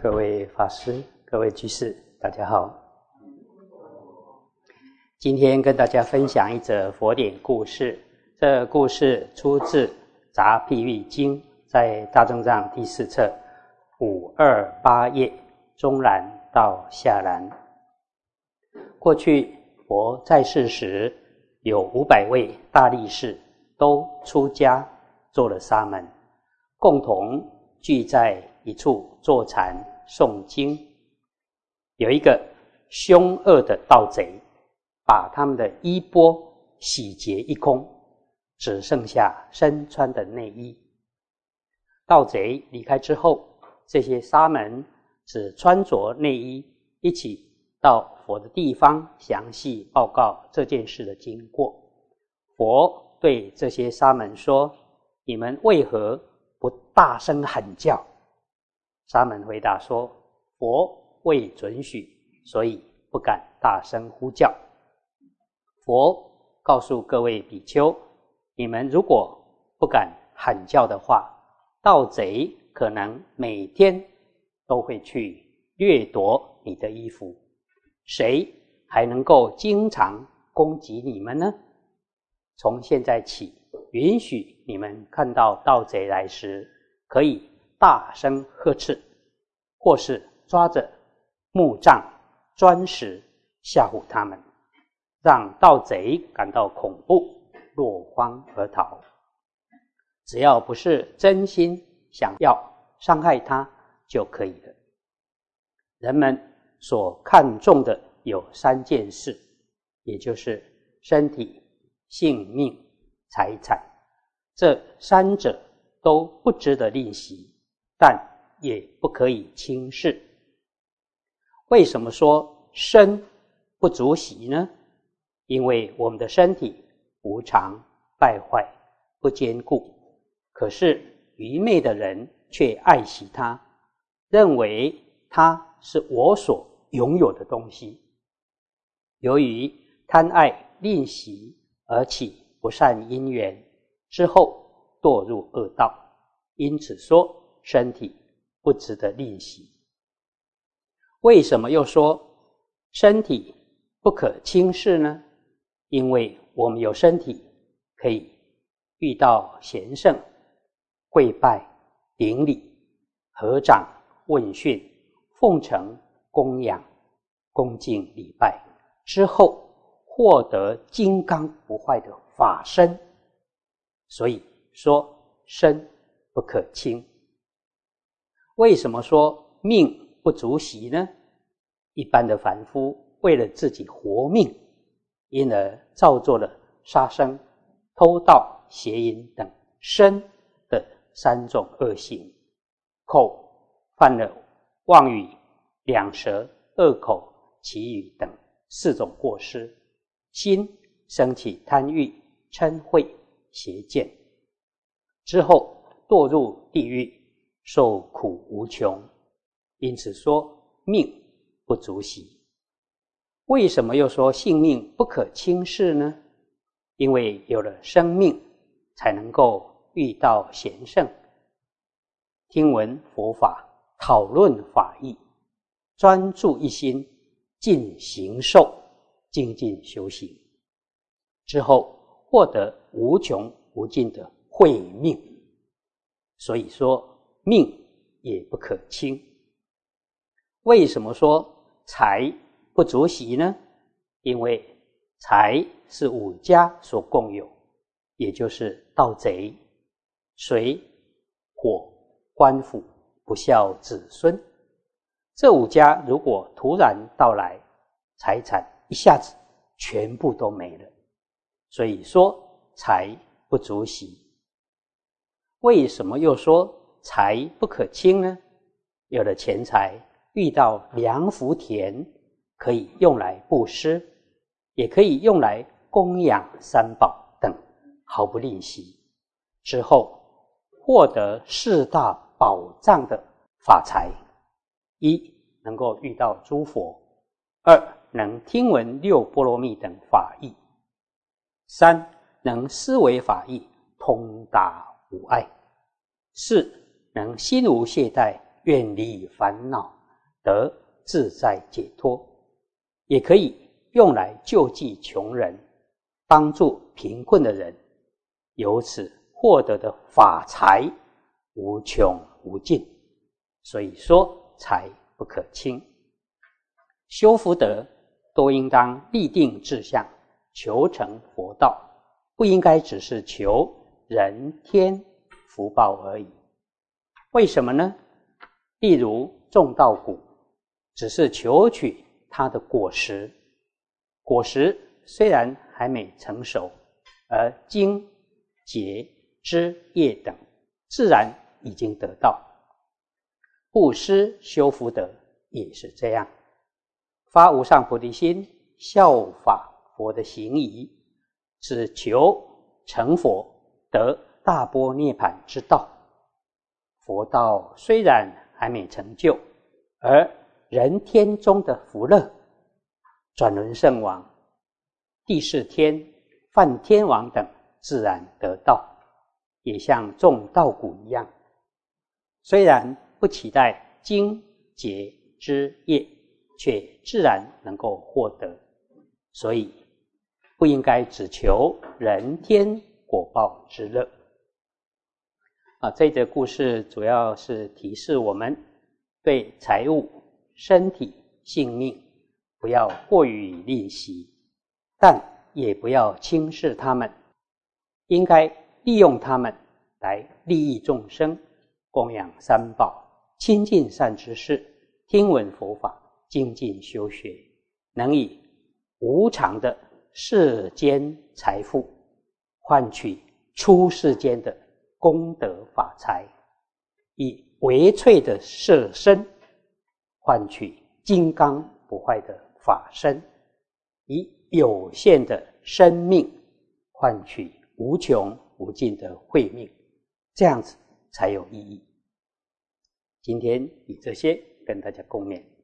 各位法师、各位居士，大家好。今天跟大家分享一则佛典故事。这故事出自《杂譬喻经》，在大正藏第四册五二八页中栏到下栏。过去佛在世时，有五百位大力士都出家做了沙门，共同聚在一处坐禅诵经。有一个凶恶的盗贼，把他们的衣钵洗劫一空，只剩下身穿的内衣。盗贼离开之后，这些沙门只穿着内衣，一起到佛的地方，详细报告这件事的经过。佛对这些沙门说：“你们为何不大声喊叫？”沙门回答说：“佛未准许，所以不敢大声呼叫。”佛告诉各位比丘：“你们如果不敢喊叫的话，盗贼可能每天都会去掠夺你的衣服，谁还能够经常攻击你们呢？从现在起，允许你们看到盗贼来时，可以大声呵斥，或是抓着木杖、砖石吓唬他们。”让盗贼感到恐怖，落荒而逃。只要不是真心想要伤害他就可以了。人们所看重的有三件事，也就是身体、性命、财产，这三者都不值得吝惜，但也不可以轻视。为什么说身不足惜呢？因为我们的身体无常、败坏、不坚固，可是愚昧的人却爱惜它，认为它是我所拥有的东西。由于贪爱吝惜而起不善因缘，之后堕入恶道，因此说身体不值得吝惜。为什么又说身体不可轻视呢？因为我们有身体，可以遇到贤圣，跪拜、顶礼、合掌、问讯、奉承、供养、恭敬礼拜之后，获得金刚不坏的法身。所以说身不可轻。为什么说命不足惜呢？一般的凡夫为了自己活命。因而造作了杀生、偷盗、邪淫等身的三种恶行；口犯了妄语、两舌、恶口、绮语等四种过失；心升起贪欲、嗔恚、邪见，之后堕入地狱，受苦无穷。因此说命不足惜。为什么又说性命不可轻视呢？因为有了生命，才能够遇到贤圣，听闻佛法，讨论法义，专注一心，尽行受，精进修行，之后获得无穷无尽的慧命。所以说命也不可轻。为什么说财？不足惜呢，因为财是五家所共有，也就是盗贼、水、火、官府不孝子孙这五家，如果突然到来，财产一下子全部都没了。所以说财不足惜。为什么又说财不可轻呢？有了钱财，遇到良福田。可以用来布施，也可以用来供养三宝等，毫不吝惜。之后获得四大宝藏的法财：一能够遇到诸佛；二能听闻六波罗蜜等法义；三能思维法义，通达无碍；四能心无懈怠，远离烦恼，得自在解脱；也可以用来救济穷人，帮助贫困的人，由此获得的法财无穷无尽。所以说，财不可轻。修福德，都应当立定志向，求成佛道，不应该只是求人天福报而已。为什么呢？例如种稻谷，只是求取它的果实，果实虽然还没成熟，而茎、节、枝、叶等自然已经得到。布施修福德也是这样，发无上菩提心，效法佛的行仪，只求成佛得大波涅盘之道。佛道虽然还没成就，而人天中的福乐，转轮圣王、地释天、梵天王等自然得到，也像种稻谷一样，虽然。不期待经结之业，却自然能够获得，所以不应该只求人天果报之乐。啊，这则故事主要是提示我们，对财物、身体、性命不要过于吝惜，但也不要轻视他们，应该利用他们来利益众生，供养三宝。亲近善知识，听闻佛法，精进修学，能以无常的世间财富换取出世间的功德法财，以唯粹的色身换取金刚不坏的法身，以有限的生命换取无穷无尽的慧命，这样子才有意义。今天以这些跟大家共勉。